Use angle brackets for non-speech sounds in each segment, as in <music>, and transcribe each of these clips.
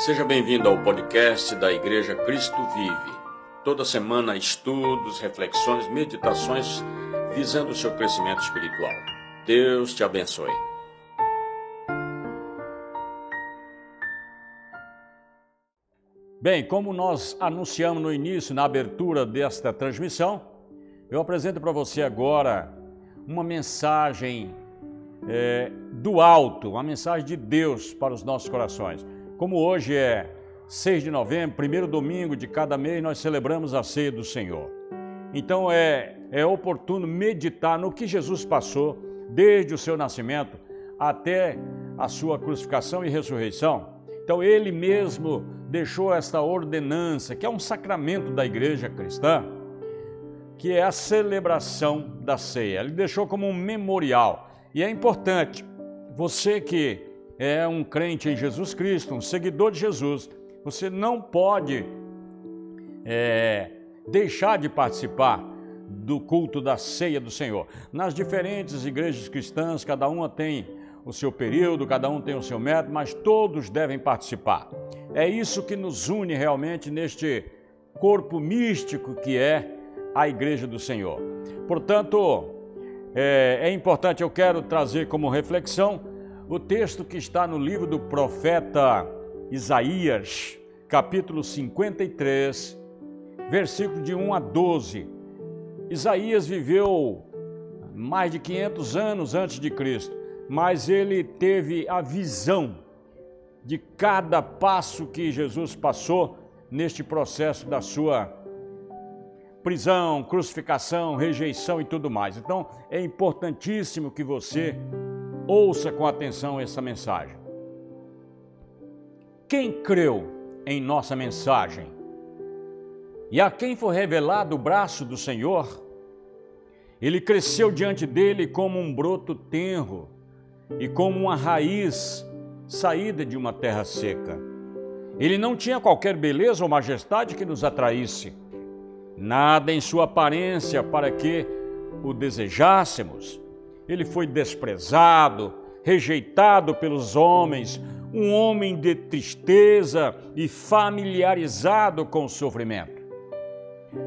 Seja bem-vindo ao podcast da Igreja Cristo Vive. Toda semana, estudos, reflexões, meditações visando o seu crescimento espiritual. Deus te abençoe. Bem, como nós anunciamos no início, na abertura desta transmissão, eu apresento para você agora uma mensagem é, do alto, uma mensagem de Deus para os nossos corações. Como hoje é 6 de novembro, primeiro domingo de cada mês, nós celebramos a ceia do Senhor. Então é, é oportuno meditar no que Jesus passou desde o seu nascimento até a sua crucificação e ressurreição. Então ele mesmo deixou esta ordenança, que é um sacramento da igreja cristã, que é a celebração da ceia. Ele deixou como um memorial. E é importante, você que é um crente em Jesus Cristo, um seguidor de Jesus, você não pode é, deixar de participar do culto da ceia do Senhor. Nas diferentes igrejas cristãs, cada uma tem o seu período, cada um tem o seu método, mas todos devem participar. É isso que nos une realmente neste corpo místico que é a igreja do Senhor. Portanto, é, é importante, eu quero trazer como reflexão o texto que está no livro do profeta Isaías, capítulo 53, versículo de 1 a 12. Isaías viveu mais de 500 anos antes de Cristo, mas ele teve a visão de cada passo que Jesus passou neste processo da sua prisão, crucificação, rejeição e tudo mais. Então, é importantíssimo que você Ouça com atenção essa mensagem. Quem creu em nossa mensagem e a quem foi revelado o braço do Senhor, ele cresceu diante dele como um broto tenro e como uma raiz saída de uma terra seca. Ele não tinha qualquer beleza ou majestade que nos atraísse, nada em sua aparência para que o desejássemos ele foi desprezado, rejeitado pelos homens, um homem de tristeza e familiarizado com o sofrimento.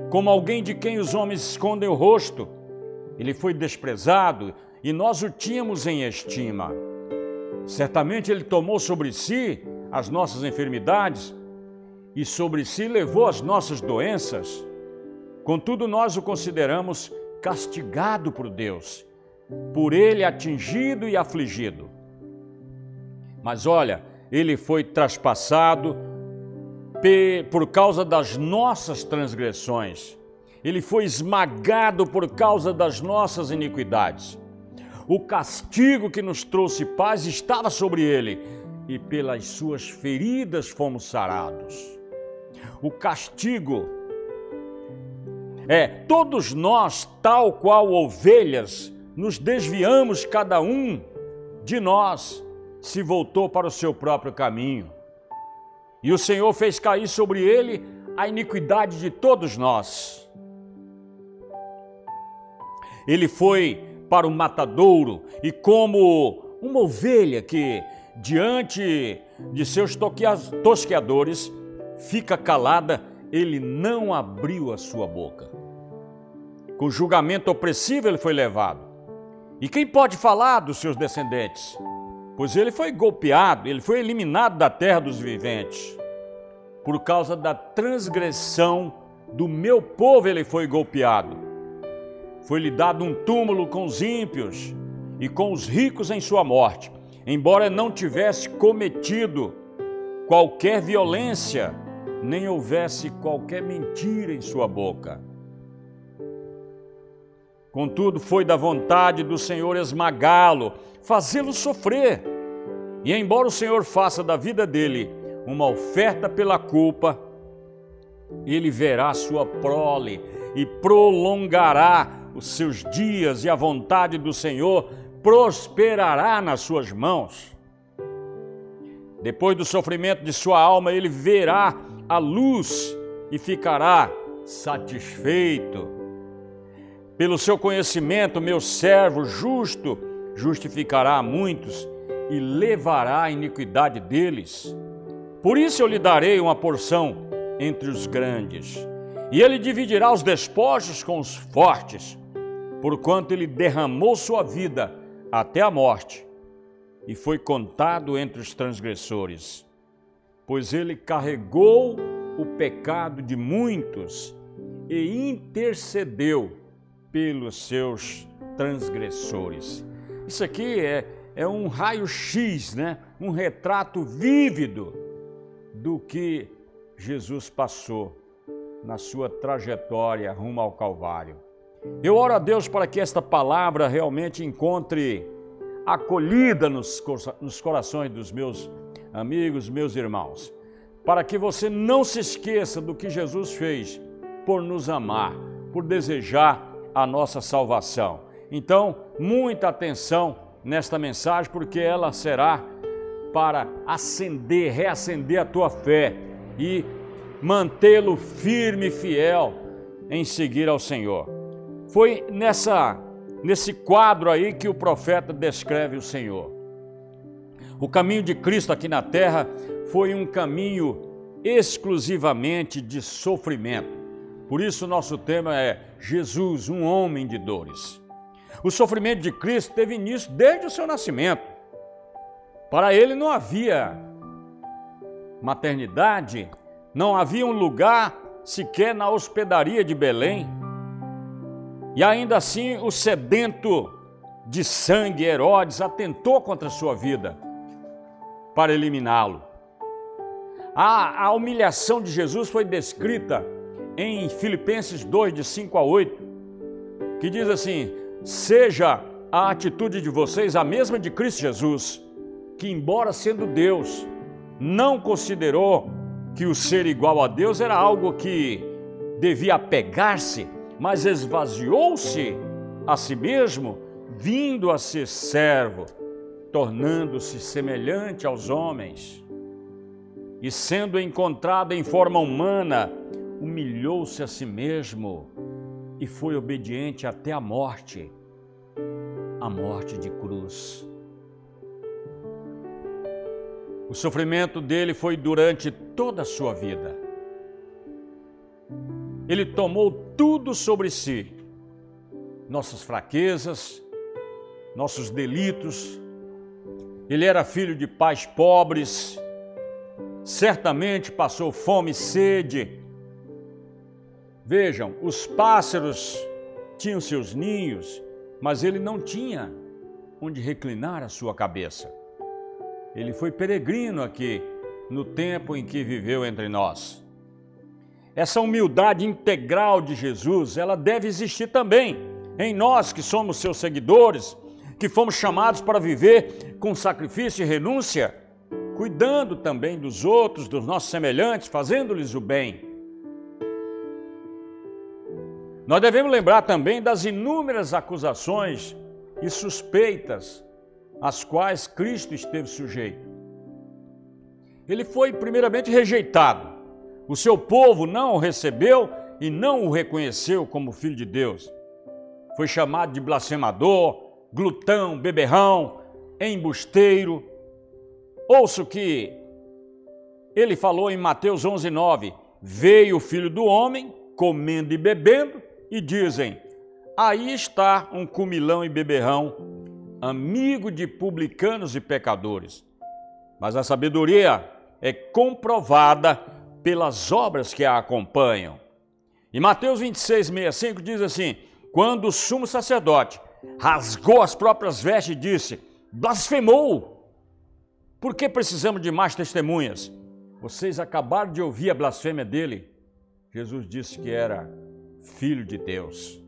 Como alguém de quem os homens escondem o rosto, ele foi desprezado e nós o tínhamos em estima. Certamente ele tomou sobre si as nossas enfermidades e sobre si levou as nossas doenças. Contudo, nós o consideramos castigado por Deus por ele atingido e afligido. Mas olha, ele foi traspassado por causa das nossas transgressões, ele foi esmagado por causa das nossas iniquidades. O castigo que nos trouxe paz estava sobre ele, e pelas suas feridas fomos sarados. O castigo é todos nós, tal qual ovelhas, nos desviamos, cada um de nós se voltou para o seu próprio caminho. E o Senhor fez cair sobre ele a iniquidade de todos nós. Ele foi para o matadouro e, como uma ovelha que, diante de seus tosqueadores, fica calada, ele não abriu a sua boca. Com julgamento opressivo ele foi levado. E quem pode falar dos seus descendentes? Pois ele foi golpeado, ele foi eliminado da terra dos viventes. Por causa da transgressão do meu povo, ele foi golpeado. Foi-lhe dado um túmulo com os ímpios e com os ricos em sua morte, embora não tivesse cometido qualquer violência, nem houvesse qualquer mentira em sua boca. Contudo, foi da vontade do Senhor esmagá-lo, fazê-lo sofrer. E embora o Senhor faça da vida dele uma oferta pela culpa, ele verá sua prole e prolongará os seus dias, e a vontade do Senhor prosperará nas suas mãos. Depois do sofrimento de sua alma, ele verá a luz e ficará satisfeito. Pelo seu conhecimento, meu servo justo justificará a muitos e levará a iniquidade deles. Por isso eu lhe darei uma porção entre os grandes, e ele dividirá os despojos com os fortes, porquanto ele derramou sua vida até a morte e foi contado entre os transgressores, pois ele carregou o pecado de muitos e intercedeu pelos seus transgressores. Isso aqui é, é um raio-x, né? um retrato vívido do que Jesus passou na sua trajetória rumo ao Calvário. Eu oro a Deus para que esta palavra realmente encontre acolhida nos, nos corações dos meus amigos, meus irmãos, para que você não se esqueça do que Jesus fez por nos amar, por desejar a nossa salvação. Então, muita atenção nesta mensagem, porque ela será para acender, reacender a tua fé e mantê-lo firme e fiel em seguir ao Senhor. Foi nessa nesse quadro aí que o profeta descreve o Senhor. O caminho de Cristo aqui na terra foi um caminho exclusivamente de sofrimento. Por isso, nosso tema é Jesus, um homem de dores. O sofrimento de Cristo teve início desde o seu nascimento. Para ele não havia maternidade, não havia um lugar sequer na hospedaria de Belém. E ainda assim, o sedento de sangue Herodes atentou contra sua vida para eliminá-lo. A, a humilhação de Jesus foi descrita em Filipenses 2, de 5 a 8, que diz assim: Seja a atitude de vocês a mesma de Cristo Jesus, que, embora sendo Deus, não considerou que o ser igual a Deus era algo que devia apegar-se mas esvaziou-se a si mesmo, vindo a ser servo, tornando-se semelhante aos homens. E sendo encontrado em forma humana, humilhou-se a si mesmo e foi obediente até a morte a morte de cruz. O sofrimento dele foi durante toda a sua vida ele tomou tudo sobre si, nossas fraquezas, nossos delitos. Ele era filho de pais pobres, certamente passou fome e sede. Vejam, os pássaros tinham seus ninhos, mas ele não tinha onde reclinar a sua cabeça. Ele foi peregrino aqui no tempo em que viveu entre nós. Essa humildade integral de Jesus, ela deve existir também em nós que somos seus seguidores, que fomos chamados para viver com sacrifício e renúncia, cuidando também dos outros, dos nossos semelhantes, fazendo-lhes o bem. Nós devemos lembrar também das inúmeras acusações e suspeitas às quais Cristo esteve sujeito. Ele foi primeiramente rejeitado, o seu povo não o recebeu e não o reconheceu como filho de Deus. Foi chamado de blasfemador, glutão, beberrão, embusteiro. Ouça o que ele falou em Mateus 11:9. Veio o filho do homem comendo e bebendo e dizem: Aí está um cumilão e beberrão, amigo de publicanos e pecadores. Mas a sabedoria é comprovada pelas obras que a acompanham. E Mateus 26, 65 diz assim: Quando o sumo sacerdote rasgou as próprias vestes e disse: Blasfemou! Por que precisamos de mais testemunhas? Vocês acabaram de ouvir a blasfêmia dele. Jesus disse que era filho de Deus.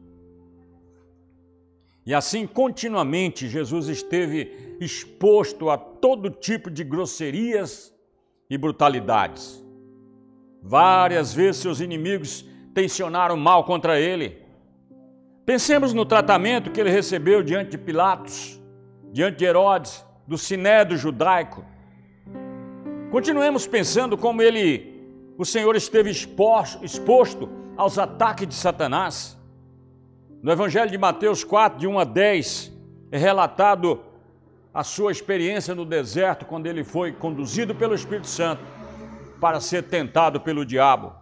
E assim, continuamente, Jesus esteve exposto a todo tipo de grosserias e brutalidades. Várias vezes seus inimigos tensionaram mal contra ele. Pensemos no tratamento que ele recebeu diante de Pilatos, diante de Herodes, do sinédrio judaico. Continuemos pensando como ele, o Senhor esteve exposto, exposto aos ataques de Satanás. No Evangelho de Mateus 4, de 1 a 10, é relatado a sua experiência no deserto, quando ele foi conduzido pelo Espírito Santo para ser tentado pelo diabo.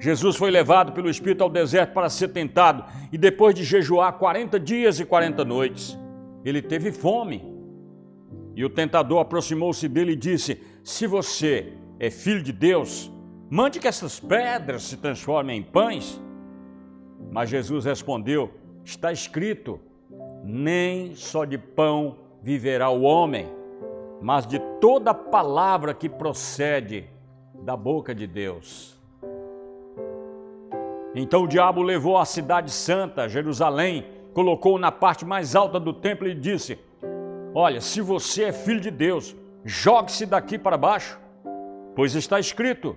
Jesus foi levado pelo Espírito ao deserto para ser tentado e depois de jejuar 40 dias e 40 noites, ele teve fome. E o tentador aproximou-se dele e disse: Se você é filho de Deus, mande que essas pedras se transformem em pães. Mas Jesus respondeu: Está escrito: Nem só de pão viverá o homem, mas de toda palavra que procede da boca de Deus. Então o diabo levou a cidade santa, Jerusalém, colocou na parte mais alta do templo e disse: Olha, se você é filho de Deus, jogue-se daqui para baixo, pois está escrito: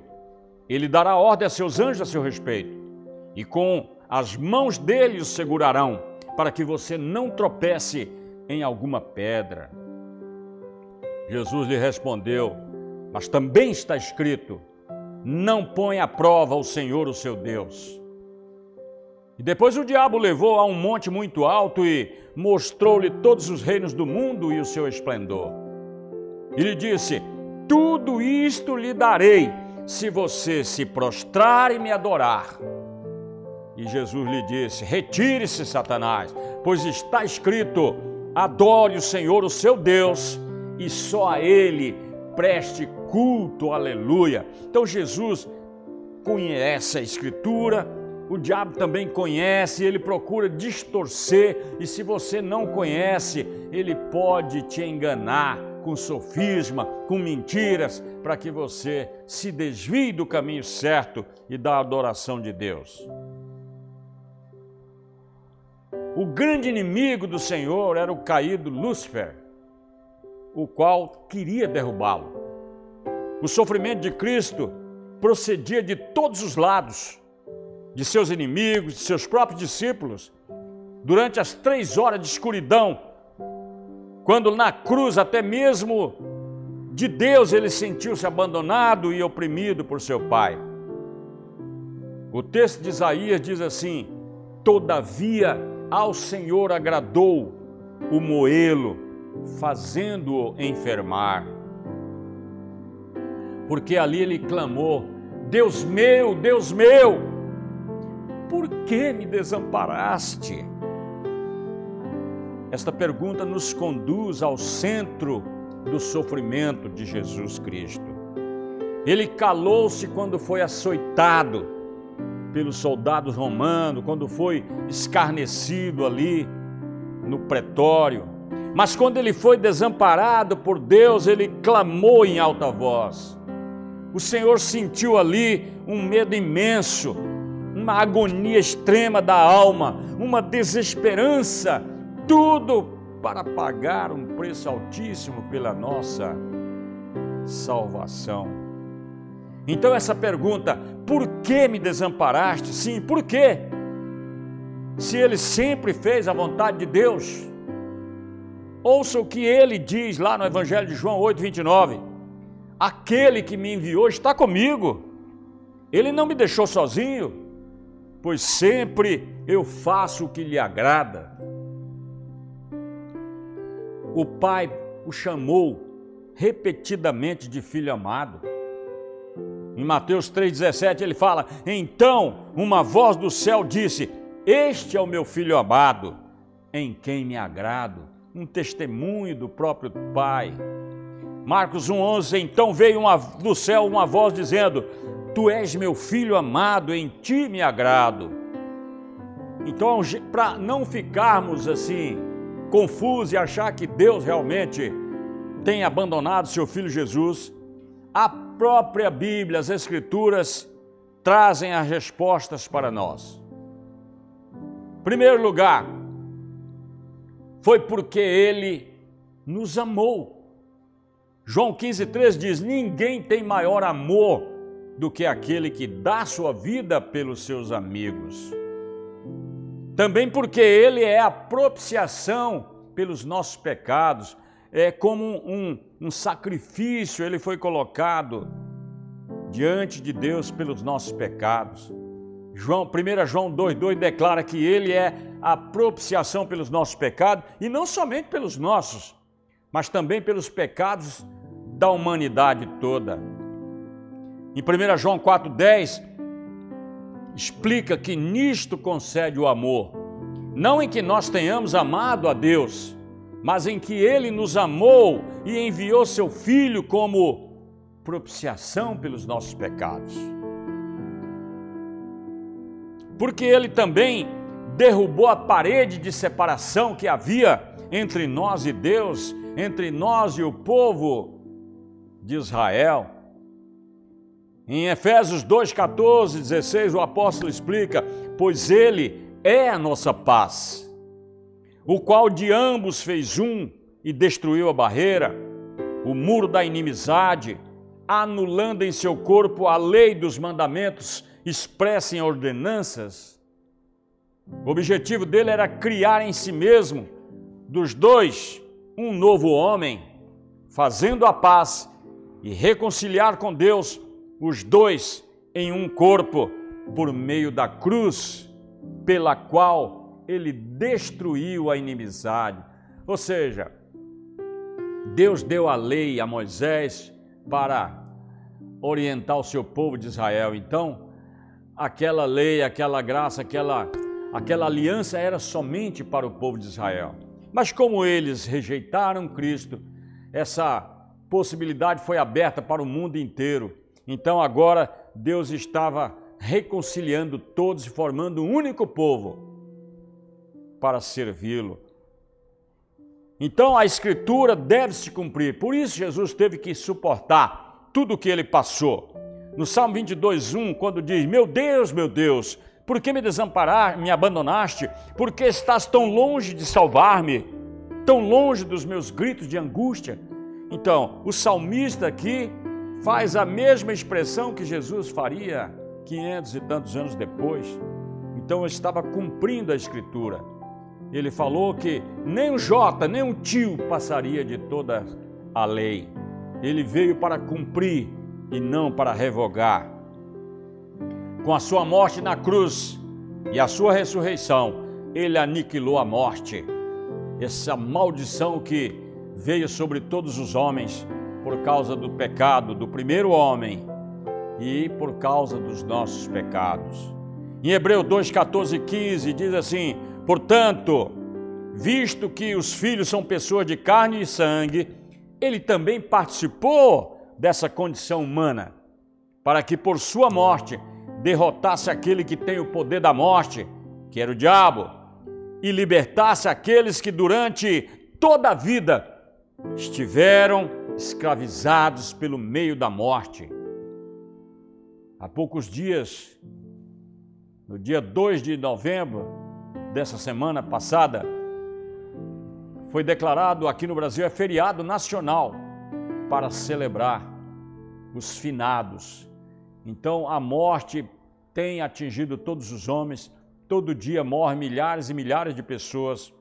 Ele dará ordem a seus anjos a seu respeito, e com as mãos dele o segurarão, para que você não tropece em alguma pedra. Jesus lhe respondeu: Mas também está escrito: Não põe à prova o Senhor, o seu Deus. E depois o diabo levou a um monte muito alto e mostrou-lhe todos os reinos do mundo e o seu esplendor. E lhe disse: Tudo isto lhe darei, se você se prostrar e me adorar. E Jesus lhe disse: Retire-se, Satanás, pois está escrito: Adore o Senhor, o seu Deus, e só a Ele preste culto, aleluia. Então Jesus conhece a Escritura, o diabo também conhece, ele procura distorcer, e se você não conhece, ele pode te enganar com sofisma, com mentiras, para que você se desvie do caminho certo e da adoração de Deus. O grande inimigo do Senhor era o caído Lúcifer, o qual queria derrubá-lo. O sofrimento de Cristo procedia de todos os lados de seus inimigos, de seus próprios discípulos, durante as três horas de escuridão, quando na cruz, até mesmo de Deus, ele sentiu-se abandonado e oprimido por seu Pai. O texto de Isaías diz assim: Todavia ao Senhor agradou o moê-lo, fazendo-o enfermar. Porque ali ele clamou: Deus meu, Deus meu, por que me desamparaste? Esta pergunta nos conduz ao centro do sofrimento de Jesus Cristo. Ele calou-se quando foi açoitado pelos soldados romanos, quando foi escarnecido ali no pretório. Mas quando ele foi desamparado por Deus, ele clamou em alta voz. O Senhor sentiu ali um medo imenso, uma agonia extrema da alma, uma desesperança, tudo para pagar um preço altíssimo pela nossa salvação. Então, essa pergunta, por que me desamparaste? Sim, por quê? Se ele sempre fez a vontade de Deus. Ouça o que ele diz lá no Evangelho de João 8, 29. Aquele que me enviou está comigo. Ele não me deixou sozinho pois sempre eu faço o que lhe agrada. O pai o chamou repetidamente de filho amado. Em Mateus 3,17 ele fala: Então uma voz do céu disse: Este é o meu filho amado, em quem me agrado. Um testemunho do próprio Pai. Marcos 1,11: Então veio uma, do céu uma voz dizendo: Tu és meu filho amado, em ti me agrado. Então, para não ficarmos assim confusos e achar que Deus realmente tem abandonado seu filho Jesus, a própria Bíblia, as Escrituras, trazem as respostas para nós. Primeiro lugar, foi porque ele nos amou. João 15,3 diz: Ninguém tem maior amor do que aquele que dá sua vida pelos seus amigos. Também porque ele é a propiciação pelos nossos pecados, é como um, um sacrifício, ele foi colocado diante de Deus pelos nossos pecados. João, 1 João 2,2 declara que ele é a propiciação pelos nossos pecados, e não somente pelos nossos, mas também pelos pecados da humanidade toda. Em 1 João 4,10, explica que nisto concede o amor, não em que nós tenhamos amado a Deus, mas em que Ele nos amou e enviou Seu Filho como propiciação pelos nossos pecados. Porque Ele também derrubou a parede de separação que havia entre nós e Deus, entre nós e o povo de Israel. Em Efésios 2, 14, 16, o apóstolo explica: Pois Ele é a nossa paz, o qual de ambos fez um e destruiu a barreira, o muro da inimizade, anulando em seu corpo a lei dos mandamentos expressa em ordenanças. O objetivo dele era criar em si mesmo, dos dois, um novo homem, fazendo a paz e reconciliar com Deus os dois em um corpo por meio da cruz, pela qual ele destruiu a inimizade. Ou seja, Deus deu a lei a Moisés para orientar o seu povo de Israel. Então, aquela lei, aquela graça, aquela, aquela aliança era somente para o povo de Israel. Mas como eles rejeitaram Cristo, essa possibilidade foi aberta para o mundo inteiro. Então agora Deus estava reconciliando todos e formando um único povo para servi-lo. Então a Escritura deve se cumprir. Por isso Jesus teve que suportar tudo o que ele passou. No Salmo 22, 1, quando diz: Meu Deus, meu Deus, por que me desamparar, me abandonaste? Por que estás tão longe de salvar-me? Tão longe dos meus gritos de angústia? Então, o salmista aqui faz a mesma expressão que Jesus faria 500 e tantos anos depois. Então, estava cumprindo a Escritura. Ele falou que nem um Jota, nem um tio passaria de toda a lei. Ele veio para cumprir e não para revogar. Com a sua morte na cruz e a sua ressurreição, ele aniquilou a morte. Essa maldição que veio sobre todos os homens por causa do pecado do primeiro homem e por causa dos nossos pecados. Em Hebreu 2, 14 e 15 diz assim: Portanto, visto que os filhos são pessoas de carne e sangue, ele também participou dessa condição humana, para que por sua morte derrotasse aquele que tem o poder da morte, que era o diabo, e libertasse aqueles que durante toda a vida estiveram escravizados pelo meio da morte. Há poucos dias, no dia 2 de novembro dessa semana passada, foi declarado aqui no Brasil é feriado nacional para celebrar os finados. Então a morte tem atingido todos os homens, todo dia morrem milhares e milhares de pessoas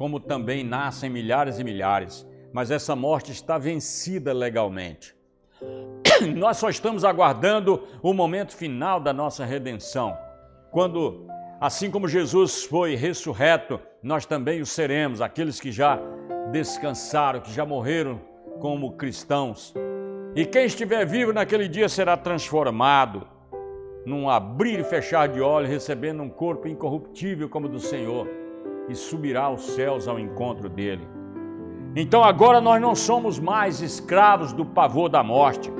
como também nascem milhares e milhares, mas essa morte está vencida legalmente. <clears throat> Nós só estamos aguardando o momento final da nossa redenção, quando, assim como Jesus foi ressurreto, nós também o seremos, aqueles que já descansaram, que já morreram como cristãos. E quem estiver vivo naquele dia será transformado num abrir e fechar de olhos, recebendo um corpo incorruptível como o do Senhor e subirá aos céus ao encontro dele. Então agora nós não somos mais escravos do pavor da morte.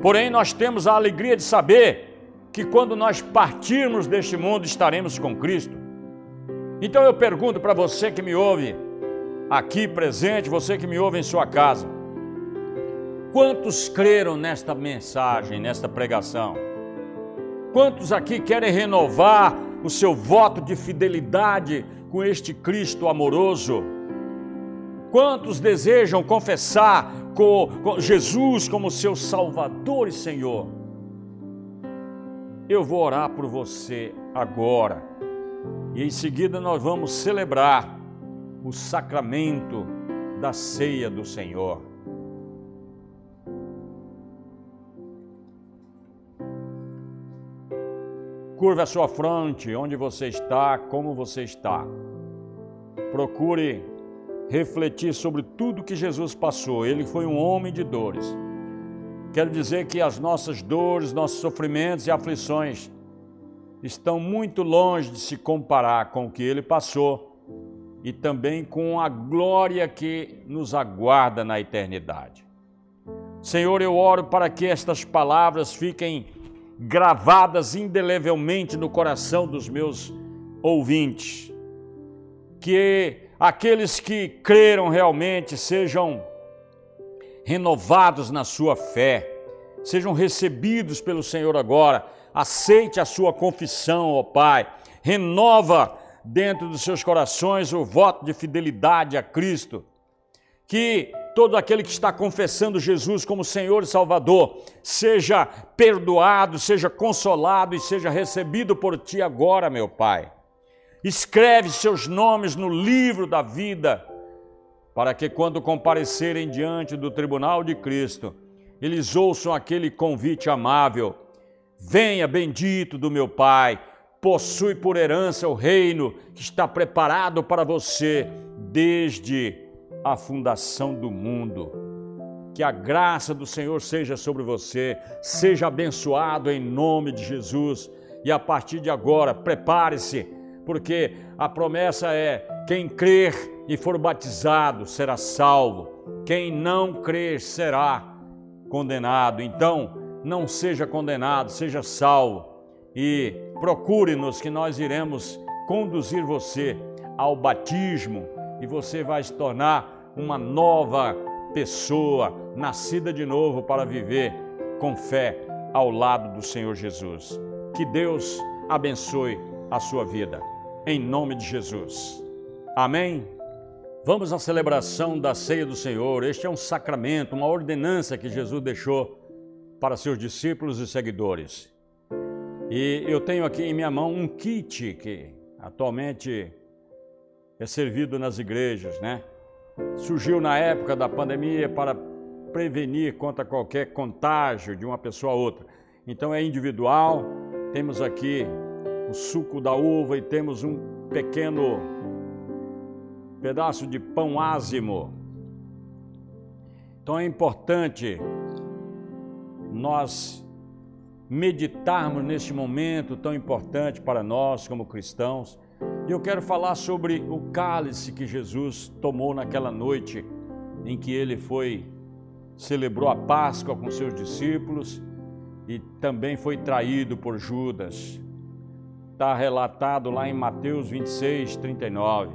Porém, nós temos a alegria de saber que quando nós partirmos deste mundo estaremos com Cristo. Então eu pergunto para você que me ouve aqui presente, você que me ouve em sua casa: quantos creram nesta mensagem, nesta pregação? Quantos aqui querem renovar o seu voto de fidelidade com este Cristo amoroso? Quantos desejam confessar com, Jesus como seu Salvador e Senhor? Eu vou orar por você agora e em seguida nós vamos celebrar o sacramento da ceia do Senhor. Curva a sua fronte, onde você está, como você está. Procure refletir sobre tudo que Jesus passou. Ele foi um homem de dores. Quero dizer que as nossas dores, nossos sofrimentos e aflições estão muito longe de se comparar com o que ele passou e também com a glória que nos aguarda na eternidade. Senhor, eu oro para que estas palavras fiquem gravadas indelevelmente no coração dos meus ouvintes. Que aqueles que creram realmente sejam renovados na sua fé, sejam recebidos pelo Senhor agora. Aceite a sua confissão, ó Pai. Renova dentro dos seus corações o voto de fidelidade a Cristo. Que todo aquele que está confessando Jesus como Senhor e Salvador, seja perdoado, seja consolado e seja recebido por ti agora, meu Pai. Escreve seus nomes no livro da vida, para que quando comparecerem diante do tribunal de Cristo, eles ouçam aquele convite amável: Venha, bendito do meu Pai, possui por herança o reino que está preparado para você desde a fundação do mundo. Que a graça do Senhor seja sobre você, seja abençoado em nome de Jesus. E a partir de agora, prepare-se, porque a promessa é: quem crer e for batizado será salvo, quem não crer será condenado. Então, não seja condenado, seja salvo e procure-nos que nós iremos conduzir você ao batismo e você vai se tornar uma nova pessoa, nascida de novo para viver com fé ao lado do Senhor Jesus. Que Deus abençoe a sua vida, em nome de Jesus. Amém? Vamos à celebração da ceia do Senhor. Este é um sacramento, uma ordenança que Jesus deixou para seus discípulos e seguidores. E eu tenho aqui em minha mão um kit que atualmente é servido nas igrejas, né? Surgiu na época da pandemia para prevenir contra qualquer contágio de uma pessoa a outra. Então é individual. Temos aqui suco da uva e temos um pequeno pedaço de pão ázimo. Então é importante nós meditarmos neste momento tão importante para nós como cristãos e eu quero falar sobre o cálice que Jesus tomou naquela noite em que ele foi celebrou a Páscoa com seus discípulos e também foi traído por Judas. Está relatado lá em Mateus 26, 39.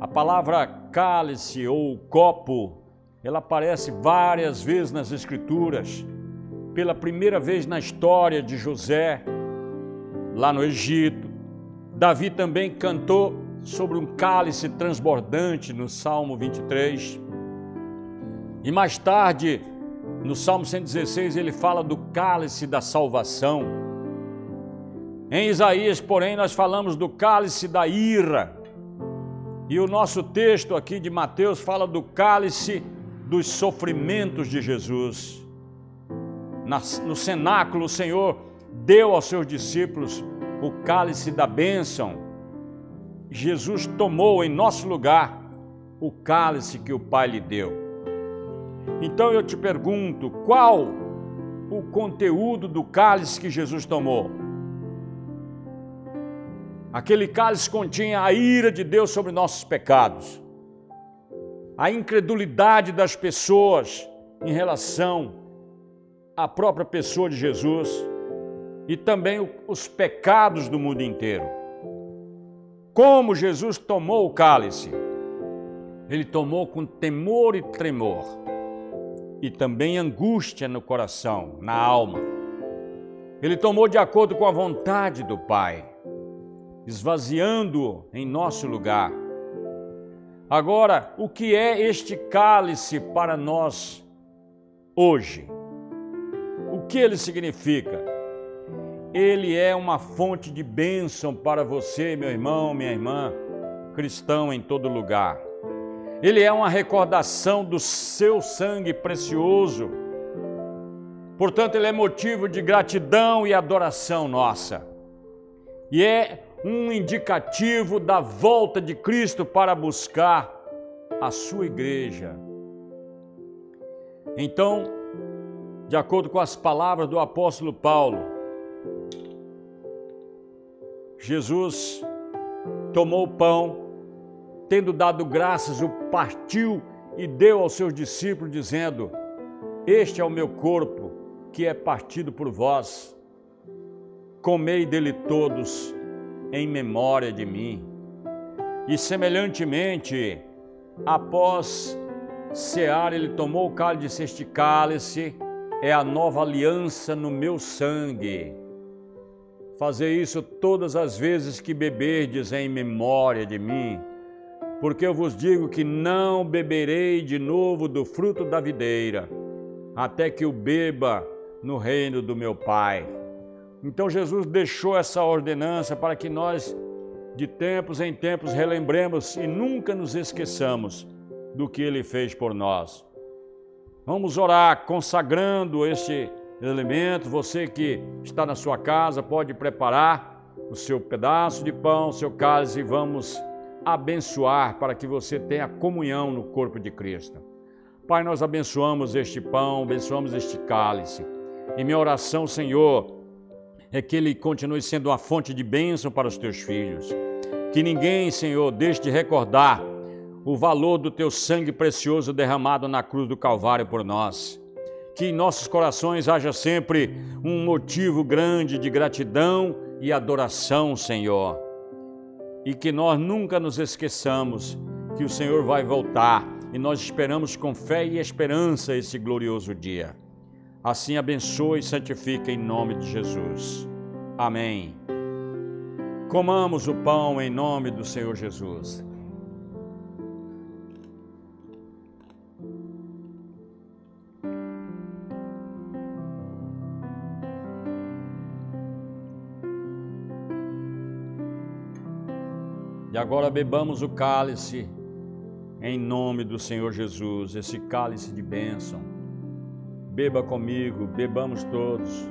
A palavra cálice ou copo, ela aparece várias vezes nas Escrituras. Pela primeira vez na história de José, lá no Egito, Davi também cantou sobre um cálice transbordante no Salmo 23. E mais tarde, no Salmo 116, ele fala do cálice da salvação. Em Isaías, porém, nós falamos do cálice da ira. E o nosso texto aqui de Mateus fala do cálice dos sofrimentos de Jesus. no cenáculo, o Senhor deu aos seus discípulos o cálice da bênção, Jesus tomou em nosso lugar o cálice que o Pai lhe deu. Então eu te pergunto, qual o conteúdo do cálice que Jesus tomou? Aquele cálice continha a ira de Deus sobre nossos pecados, a incredulidade das pessoas em relação à própria pessoa de Jesus e também os pecados do mundo inteiro. Como Jesus tomou o cálice? Ele tomou com temor e tremor, e também angústia no coração, na alma. Ele tomou de acordo com a vontade do Pai, esvaziando-o em nosso lugar. Agora, o que é este cálice para nós hoje? O que ele significa? Ele é uma fonte de bênção para você, meu irmão, minha irmã, cristão em todo lugar. Ele é uma recordação do seu sangue precioso. Portanto, ele é motivo de gratidão e adoração nossa. E é um indicativo da volta de Cristo para buscar a sua igreja. Então, de acordo com as palavras do apóstolo Paulo, Jesus tomou o pão, tendo dado graças, o partiu e deu aos seus discípulos, dizendo: Este é o meu corpo, que é partido por vós. Comei dele todos, em memória de mim. E semelhantemente, após cear, ele tomou o cálice Este cálice é a nova aliança no meu sangue. Fazer isso todas as vezes que beberdes em memória de mim porque eu vos digo que não beberei de novo do fruto da videira, até que o beba no reino do meu Pai. Então Jesus deixou essa ordenança para que nós, de tempos em tempos, relembremos e nunca nos esqueçamos do que ele fez por nós. Vamos orar consagrando este elemento. Você que está na sua casa pode preparar o seu pedaço de pão, o seu cálice e vamos abençoar para que você tenha comunhão no corpo de Cristo. Pai, nós abençoamos este pão, abençoamos este cálice. E minha oração, Senhor, é que ele continue sendo uma fonte de bênção para os teus filhos. Que ninguém, Senhor, deixe de recordar o valor do teu sangue precioso derramado na cruz do Calvário por nós. Que em nossos corações haja sempre um motivo grande de gratidão e adoração, Senhor e que nós nunca nos esqueçamos que o Senhor vai voltar e nós esperamos com fé e esperança esse glorioso dia. Assim abençoe e santifica em nome de Jesus. Amém. Comamos o pão em nome do Senhor Jesus. E agora bebamos o cálice em nome do Senhor Jesus, esse cálice de bênção. Beba comigo, bebamos todos.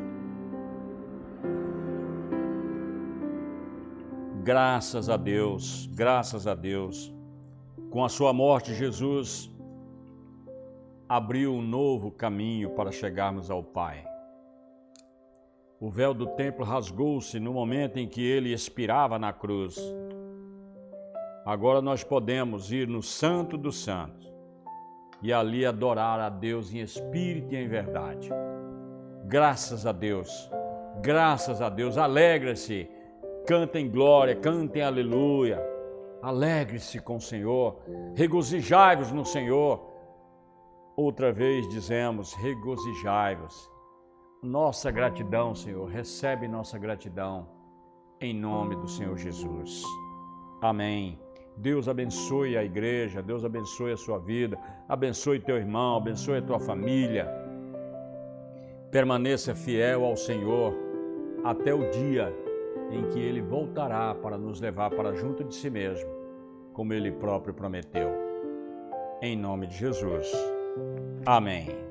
Graças a Deus, graças a Deus. Com a sua morte, Jesus abriu um novo caminho para chegarmos ao Pai. O véu do templo rasgou-se no momento em que ele expirava na cruz. Agora nós podemos ir no Santo dos Santos e ali adorar a Deus em espírito e em verdade. Graças a Deus, graças a Deus. Alegre-se, cantem glória, cantem aleluia. Alegre-se com o Senhor, regozijai-vos no Senhor. Outra vez dizemos: regozijai-vos. Nossa gratidão, Senhor, recebe nossa gratidão em nome do Senhor Jesus. Amém. Deus abençoe a igreja, Deus abençoe a sua vida, abençoe teu irmão, abençoe a tua família. Permaneça fiel ao Senhor até o dia em que Ele voltará para nos levar para junto de si mesmo, como Ele próprio prometeu. Em nome de Jesus. Amém.